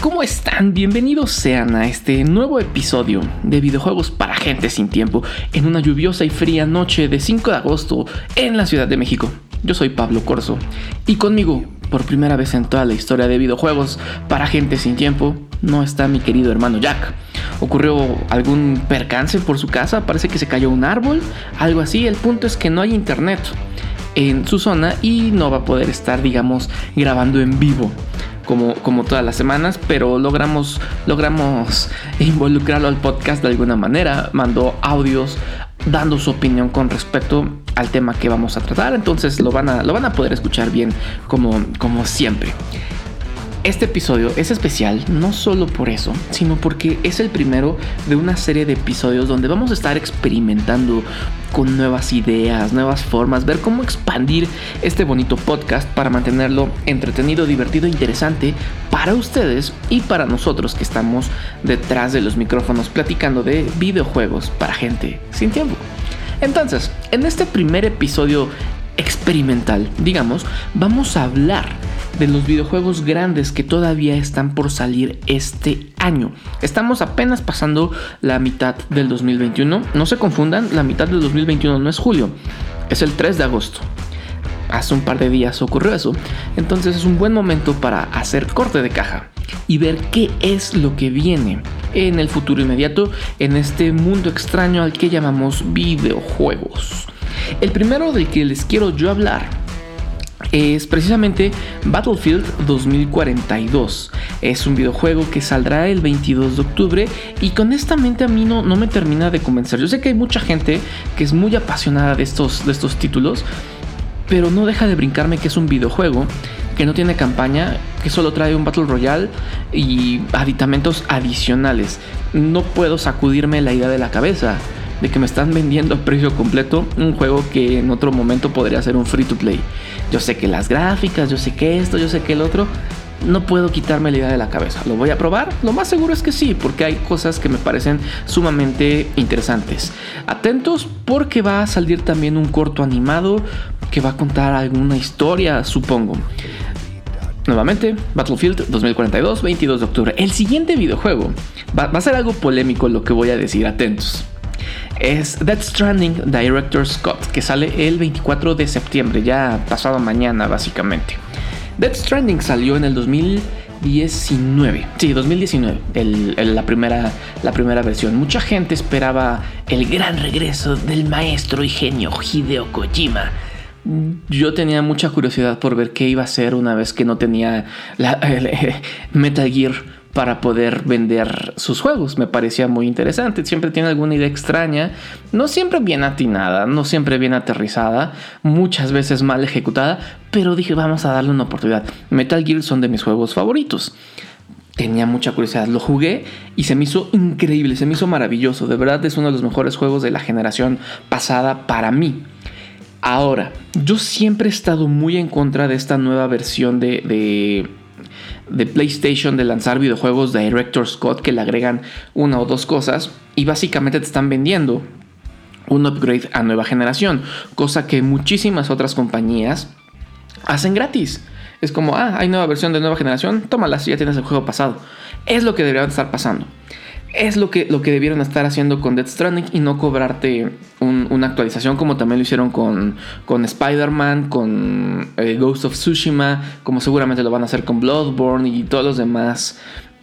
¿cómo están? Bienvenidos sean a este nuevo episodio de videojuegos para gente sin tiempo en una lluviosa y fría noche de 5 de agosto en la Ciudad de México. Yo soy Pablo Corso y conmigo, por primera vez en toda la historia de videojuegos para gente sin tiempo, no está mi querido hermano Jack. Ocurrió algún percance por su casa, parece que se cayó un árbol, algo así. El punto es que no hay internet en su zona y no va a poder estar, digamos, grabando en vivo. Como, como, todas las semanas, pero logramos, logramos involucrarlo al podcast de alguna manera. Mandó audios dando su opinión con respecto al tema que vamos a tratar. Entonces lo van a, lo van a poder escuchar bien como, como siempre. Este episodio es especial no solo por eso, sino porque es el primero de una serie de episodios donde vamos a estar experimentando con nuevas ideas, nuevas formas, ver cómo expandir este bonito podcast para mantenerlo entretenido, divertido, interesante para ustedes y para nosotros que estamos detrás de los micrófonos platicando de videojuegos para gente sin tiempo. Entonces, en este primer episodio experimental, digamos, vamos a hablar de los videojuegos grandes que todavía están por salir este año. Estamos apenas pasando la mitad del 2021. No se confundan, la mitad del 2021 no es julio, es el 3 de agosto. Hace un par de días ocurrió eso. Entonces es un buen momento para hacer corte de caja y ver qué es lo que viene en el futuro inmediato en este mundo extraño al que llamamos videojuegos. El primero del que les quiero yo hablar es precisamente Battlefield 2042. Es un videojuego que saldrá el 22 de octubre y honestamente a mí no, no me termina de convencer. Yo sé que hay mucha gente que es muy apasionada de estos, de estos títulos, pero no deja de brincarme que es un videojuego que no tiene campaña, que solo trae un Battle Royale y aditamentos adicionales. No puedo sacudirme la idea de la cabeza de que me están vendiendo a precio completo un juego que en otro momento podría ser un free to play. Yo sé que las gráficas, yo sé que esto, yo sé que el otro, no puedo quitarme la idea de la cabeza. ¿Lo voy a probar? Lo más seguro es que sí, porque hay cosas que me parecen sumamente interesantes. Atentos porque va a salir también un corto animado que va a contar alguna historia, supongo. Nuevamente, Battlefield 2042, 22 de octubre. El siguiente videojuego va, va a ser algo polémico lo que voy a decir, atentos es Death Stranding Director Scott, que sale el 24 de septiembre, ya pasado mañana básicamente. Death Stranding salió en el 2019, sí, 2019, la, primera, la primera versión. Mucha gente esperaba el gran regreso del maestro y genio Hideo Kojima. Yo tenía mucha curiosidad por ver qué iba a ser una vez que no tenía la, Metal Gear para poder vender sus juegos. Me parecía muy interesante. Siempre tiene alguna idea extraña, no siempre bien atinada, no siempre bien aterrizada, muchas veces mal ejecutada, pero dije vamos a darle una oportunidad. Metal Gear son de mis juegos favoritos. Tenía mucha curiosidad, lo jugué y se me hizo increíble, se me hizo maravilloso. De verdad es uno de los mejores juegos de la generación pasada para mí. Ahora, yo siempre he estado muy en contra de esta nueva versión de, de de PlayStation de lanzar videojuegos de Director Scott que le agregan una o dos cosas y básicamente te están vendiendo un upgrade a nueva generación, cosa que muchísimas otras compañías hacen gratis. Es como, ah, hay nueva versión de nueva generación, tómala si ya tienes el juego pasado. Es lo que debería estar pasando es lo que, lo que debieron estar haciendo con Death Stranding y no cobrarte una actualización como también lo hicieron con, con Spider-Man, con eh, Ghost of Tsushima, como seguramente lo van a hacer con Bloodborne y todos los demás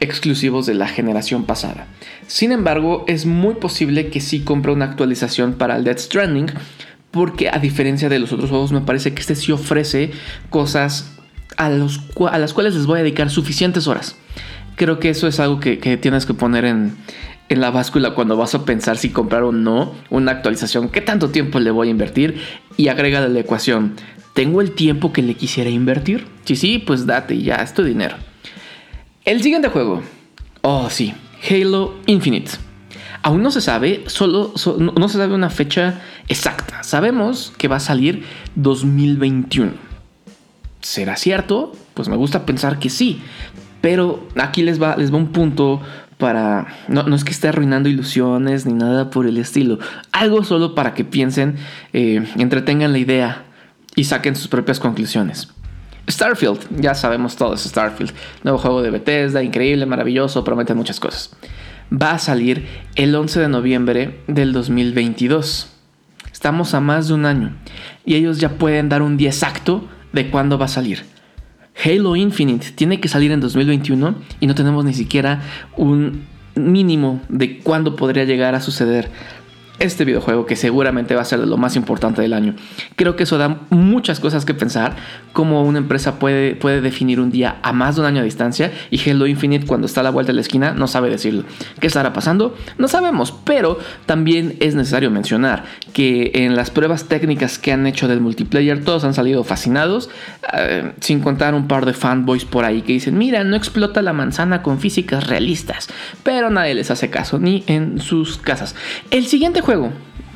exclusivos de la generación pasada. Sin embargo, es muy posible que sí compre una actualización para el Death Stranding, porque a diferencia de los otros juegos, me parece que este sí ofrece cosas a, las cuales les voy a dedicar suficientes horas creo que eso es algo que, tienes que poner en, la báscula cuando vas a pensar si comprar o no una actualización, qué tanto tiempo le voy a invertir y agrega la ecuación, ¿tengo el tiempo que le quisiera invertir? Si sí, pues date ya, es tu dinero. El siguiente juego, oh sí, Halo Infinite. Aún no se sabe, solo, no se sabe una fecha exacta. Sabemos que va a salir 2021. ¿Será cierto? Pues me gusta pensar que sí, pero aquí les va, les va un punto para... No, es que esté arruinando ilusiones ni nada por el estilo. Algo solo para que piensen, eh, entretengan la idea y saquen sus propias conclusiones. Starfield, ya sabemos todos Starfield. Nuevo juego de Bethesda, increíble, maravilloso, promete muchas cosas. Va a salir el 11 de noviembre del 2022. Estamos a más de un año y ellos ya pueden dar un día exacto de cuándo va a salir. Halo Infinite tiene que salir en 2021 y no tenemos ni siquiera un mínimo de cuándo podría llegar a suceder este videojuego que seguramente va a ser de lo más importante del año. Creo que eso da muchas cosas que pensar, cómo una empresa puede, puede definir un día a más de un año de distancia y Halo Infinite cuando está a la vuelta de la esquina no sabe decirlo. ¿Qué estará pasando? No sabemos, pero también es necesario mencionar que en las pruebas técnicas que han hecho del multiplayer todos han salido fascinados, eh, sin contar un par de fanboys por ahí que dicen, mira, no explota la manzana con físicas realistas, pero nadie les hace caso, ni en sus casas. El siguiente juego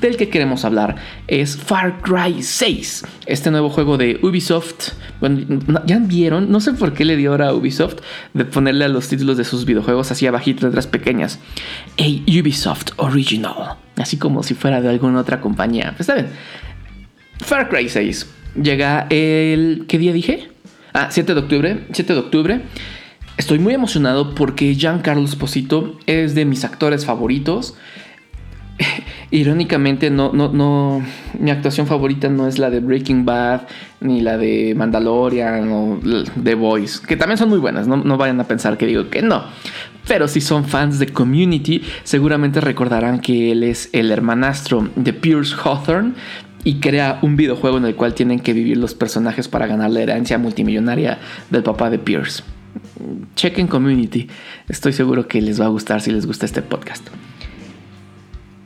del que queremos hablar es Far Cry 6, este nuevo juego de Ubisoft. Bueno, ya vieron, no sé por qué le dio ahora a Ubisoft de ponerle a los títulos de sus videojuegos así abajito, letras pequeñas. A Ubisoft Original, así como si fuera de alguna otra compañía. Pues está bien. Far Cry 6 llega el. ¿Qué día dije? Ah, 7 de octubre. 7 de octubre. Estoy muy emocionado porque Giancarlo Esposito es de mis actores favoritos. Irónicamente, no, no, no, mi actuación favorita no es la de Breaking Bad, ni la de Mandalorian o The Voice, que también son muy buenas, no, no vayan a pensar que digo que no. Pero si son fans de Community, seguramente recordarán que él es el hermanastro de Pierce Hawthorne y crea un videojuego en el cual tienen que vivir los personajes para ganar la herencia multimillonaria del papá de Pierce. Chequen Community, estoy seguro que les va a gustar si les gusta este podcast.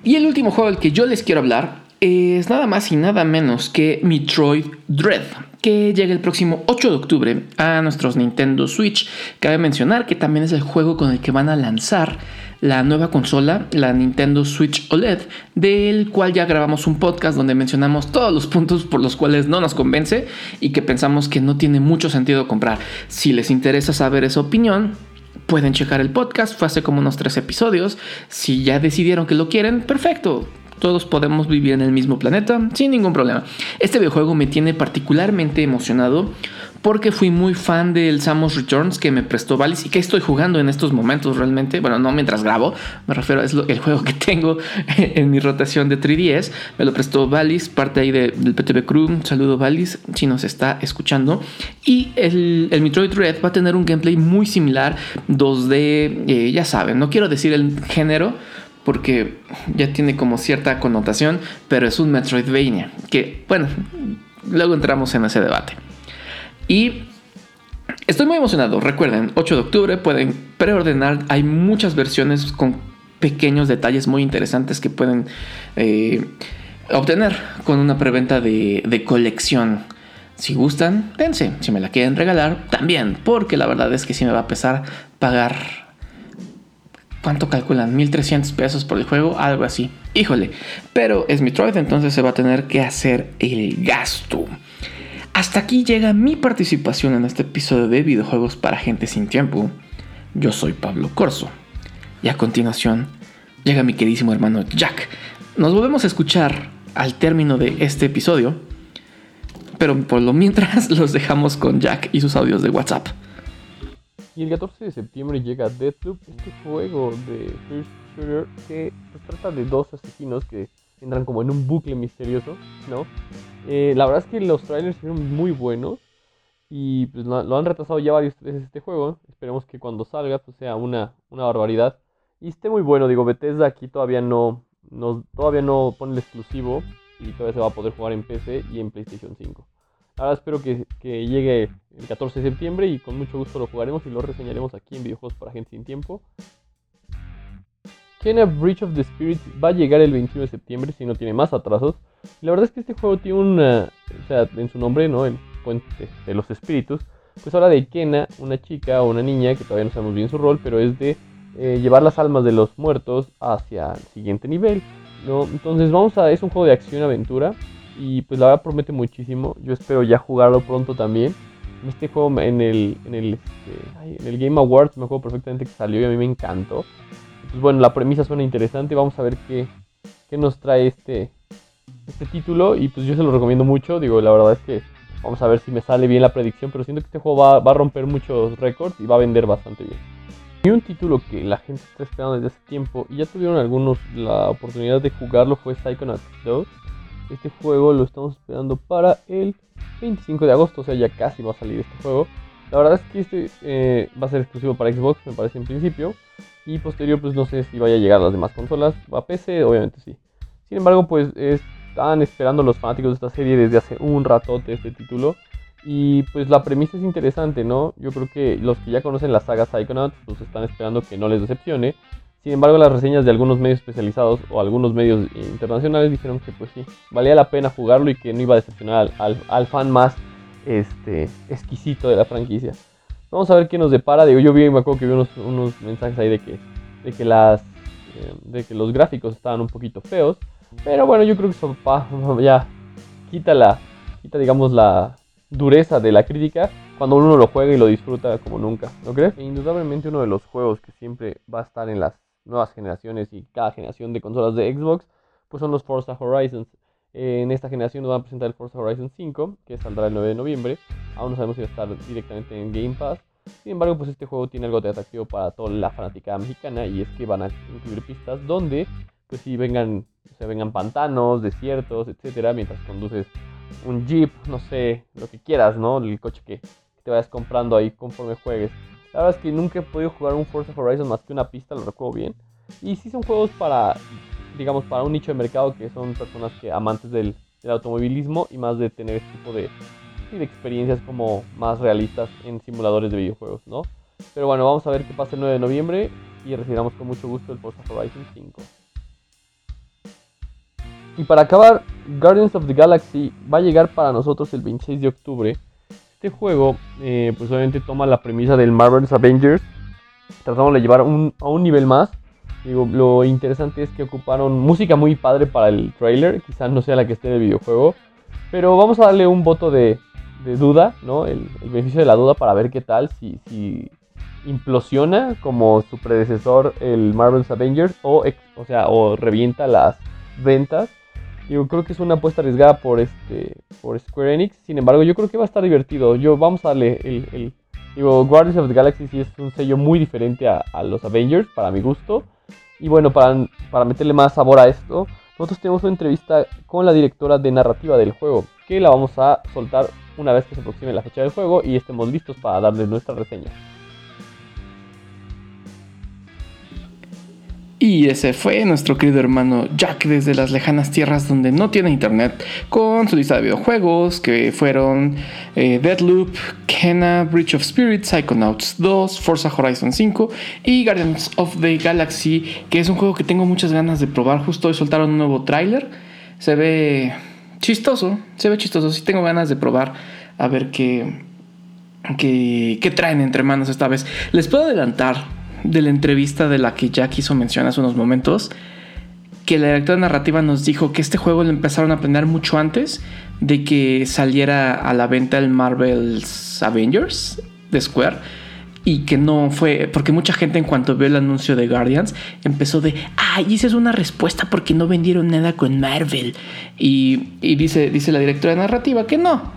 Y el último juego del que yo les quiero hablar es nada más y nada menos que Metroid Dread, que llega el próximo 8 de octubre a nuestros Nintendo Switch. Cabe mencionar que también es el juego con el que van a lanzar la nueva consola, la Nintendo Switch OLED, del cual ya grabamos un podcast donde mencionamos todos los puntos por los cuales no nos convence y que pensamos que no tiene mucho sentido comprar. Si les interesa saber esa opinión, pueden checar el podcast, fue hace como unos tres episodios. Si ya decidieron que lo quieren, perfecto. Todos podemos vivir en el mismo planeta sin ningún problema. Este videojuego me tiene particularmente emocionado porque fui muy fan del Samus Returns que me prestó Valis y que estoy jugando en estos momentos realmente. Bueno, no mientras grabo, me refiero es el juego que tengo en mi rotación de 3DS. Me lo prestó Valis, parte ahí del PTV Crew. saludo Valis si nos está escuchando. Y el, el, Metroid Red va a tener un gameplay muy similar, 2D, eh, ya saben, no quiero decir el género porque ya tiene como cierta connotación, pero es un Metroidvania, que bueno, luego entramos en ese debate. Y estoy muy emocionado. Recuerden, 8 de octubre pueden preordenar. Hay muchas versiones con pequeños detalles muy interesantes que pueden eh, obtener con una preventa de, colección. Si gustan, dense. Si me la quieren regalar, también. Porque la verdad es que sí me va a pesar pagar ¿Cuánto calculan? 1300 pesos por el juego, algo así. Híjole, pero es Metroid, entonces se va a tener que hacer el gasto. Hasta aquí llega mi participación en este episodio de videojuegos para gente sin tiempo. Yo soy Pablo Corso. Y a continuación llega mi queridísimo hermano Jack. Nos volvemos a escuchar al término de este episodio. Pero por lo mientras los dejamos con Jack y sus audios de WhatsApp. Y el 14 de septiembre llega Deathloop, este juego de First Shooter que pues, trata de dos asesinos que entran como en un bucle misterioso, ¿no? Eh, la verdad es que los trailers fueron muy buenos y pues lo, han retrasado ya varias veces este juego. Esperemos que cuando salga pues sea una, una barbaridad y esté muy bueno. Digo, Bethesda aquí todavía no, no, todavía no pone el exclusivo y todavía se va a poder jugar en PC y en PlayStation 5. Ahora espero que, que, llegue el 14 de septiembre y con mucho gusto lo jugaremos y lo reseñaremos aquí en Videojuegos para Gente Sin Tiempo. Kena Breach of the Spirit va a llegar el 21 de septiembre si no tiene más atrasos. la verdad es que este juego tiene una, o sea, en su nombre, ¿no? El puente de los espíritus. Pues habla de Kena, una chica o una niña que todavía no sabemos bien su rol, pero es de eh, llevar las almas de los muertos hacia el siguiente nivel. ¿no? Entonces vamos a, es un juego de acción-aventura y pues la verdad promete muchísimo. Yo espero ya jugarlo pronto también. Este juego en el, en el, este, en el Game Awards me acuerdo perfectamente que salió y a mí me encantó. Pues bueno, la premisa suena interesante. Vamos a ver qué, qué nos trae este, este título. Y pues yo se lo recomiendo mucho. Digo, la verdad es que Vamos a ver si me sale bien la predicción, pero siento que este juego va, va a romper muchos récords y va a vender bastante bien. Y un título que la gente está esperando desde hace tiempo y ya tuvieron algunos la oportunidad de jugarlo fue Psychonauts 2. Este juego lo estamos esperando para el 25 de agosto, o sea, ya casi va a salir este juego. La verdad es que este eh, va a ser exclusivo para Xbox, me parece en principio. Y posterior, pues no sé si vaya a llegar a las demás consolas. A PC, obviamente sí. Sin embargo, pues están esperando los fanáticos de esta serie desde hace un ratote este título. Y pues la premisa es interesante, ¿no? Yo creo que los que ya conocen la saga Psychonauts, pues están esperando que no les decepcione. Sin embargo, las reseñas de algunos medios especializados o algunos medios internacionales dijeron que pues sí, valía la pena jugarlo y que no iba a decepcionar al, fan más este, exquisito de la franquicia. Vamos a ver qué nos depara. Digo, yo vi, me acuerdo que vi unos, mensajes ahí de que, de que las eh, de que los gráficos estaban un poquito feos. Pero bueno, yo creo que eso ya quita la, quita digamos la dureza de la crítica cuando uno lo juega y lo disfruta como nunca, ¿no crees? Indudablemente uno de los juegos que siempre va a estar en las nuevas generaciones y cada generación de consolas de Xbox, pues son los Forza Horizons. En esta generación nos van a presentar el Forza Horizon 5, que saldrá el 9 de noviembre. Aún no sabemos si va a estar directamente en Game Pass. Sin embargo, pues este juego tiene algo de atractivo para toda la fanática mexicana y es que van a incluir pistas donde pues si vengan, se vengan pantanos, desiertos, etcétera, mientras conduces un jeep, no sé, lo que quieras, ¿no? El coche que, te vayas comprando ahí conforme juegues. La verdad es que nunca he podido jugar un Forza Horizon más que una pista, lo recuerdo bien. Y sí son juegos para, digamos, para un nicho de mercado que son personas que amantes del, automovilismo y más de tener este tipo de, de experiencias como más realistas en simuladores de videojuegos, ¿no? Pero bueno, vamos a ver qué pasa el 9 de noviembre y recibamos con mucho gusto el Forza Horizon 5. Y para acabar, Guardians of the Galaxy va a llegar para nosotros el 26 de octubre. Este juego, eh, pues obviamente toma la premisa del Marvel's Avengers, tratamos de llevar a un nivel más. Digo, lo interesante es que ocuparon música muy padre para el trailer, quizás no sea la que esté del videojuego, pero vamos a darle un voto de, duda, ¿no? El, beneficio de la duda para ver qué tal, si, si implosiona como su predecesor el Marvel's Avengers o, o sea, o revienta las ventas Digo, creo que es una apuesta arriesgada por este por Square Enix. Sin embargo, yo creo que va a estar divertido. Yo vamos a darle el, digo, Guardians of the Galaxy sí es un sello muy diferente a, los Avengers para mi gusto. Y bueno, para, para meterle más sabor a esto, nosotros tenemos una entrevista con la directora de narrativa del juego, que la vamos a soltar una vez que se aproxime la fecha del juego y estemos listos para darle nuestra reseña. Y ese fue nuestro querido hermano Jack desde las lejanas tierras donde no tiene internet, con su lista de videojuegos que fueron eh, Deadloop, Kena, Bridge of Spirits, Psychonauts 2, Forza Horizon 5 y Guardians of the Galaxy, que es un juego que tengo muchas ganas de probar. Justo hoy soltaron un nuevo tráiler, se ve chistoso, se ve chistoso, sí tengo ganas de probar a ver qué, qué, qué traen entre manos esta vez. Les puedo adelantar de la entrevista de la que Jack hizo mención hace unos momentos, que la directora narrativa nos dijo que este juego lo empezaron a planear mucho antes de que saliera a la venta el Marvel's Avengers de Square y que no fue, porque mucha gente en cuanto vio el anuncio de Guardians empezó de, ay, esa es una respuesta porque no vendieron nada con Marvel. Y, y dice, dice la directora narrativa que no,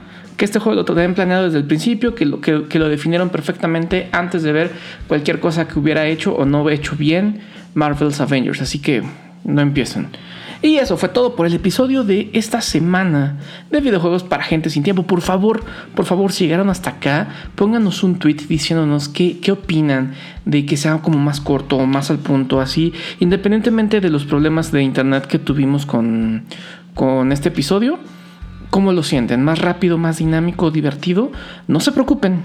este juego lo tenían planeado desde el principio, que lo, que, lo definieron perfectamente antes de ver cualquier cosa que hubiera hecho o no hecho bien Marvel's Avengers. Así que no empiecen. Y eso fue todo por el episodio de esta semana de videojuegos para gente sin tiempo. Por favor, por favor, si llegaron hasta acá, pónganos un tweet diciéndonos qué, qué opinan de que sea como más corto o más al punto, así, independientemente de los problemas de internet que tuvimos con, con este episodio. ¿Cómo lo sienten? ¿Más rápido, más dinámico, divertido? No se preocupen,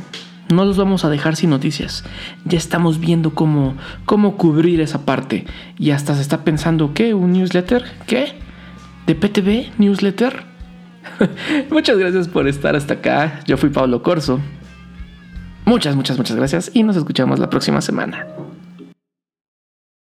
no los vamos a dejar sin noticias. Ya estamos viendo cómo, cómo cubrir esa parte. Y hasta se está pensando, ¿qué? ¿Un newsletter? ¿Qué? ¿De PTV? ¿Newsletter? muchas gracias por estar hasta acá. Yo fui Pablo Corso. Muchas, muchas, muchas gracias y nos escuchamos la próxima semana.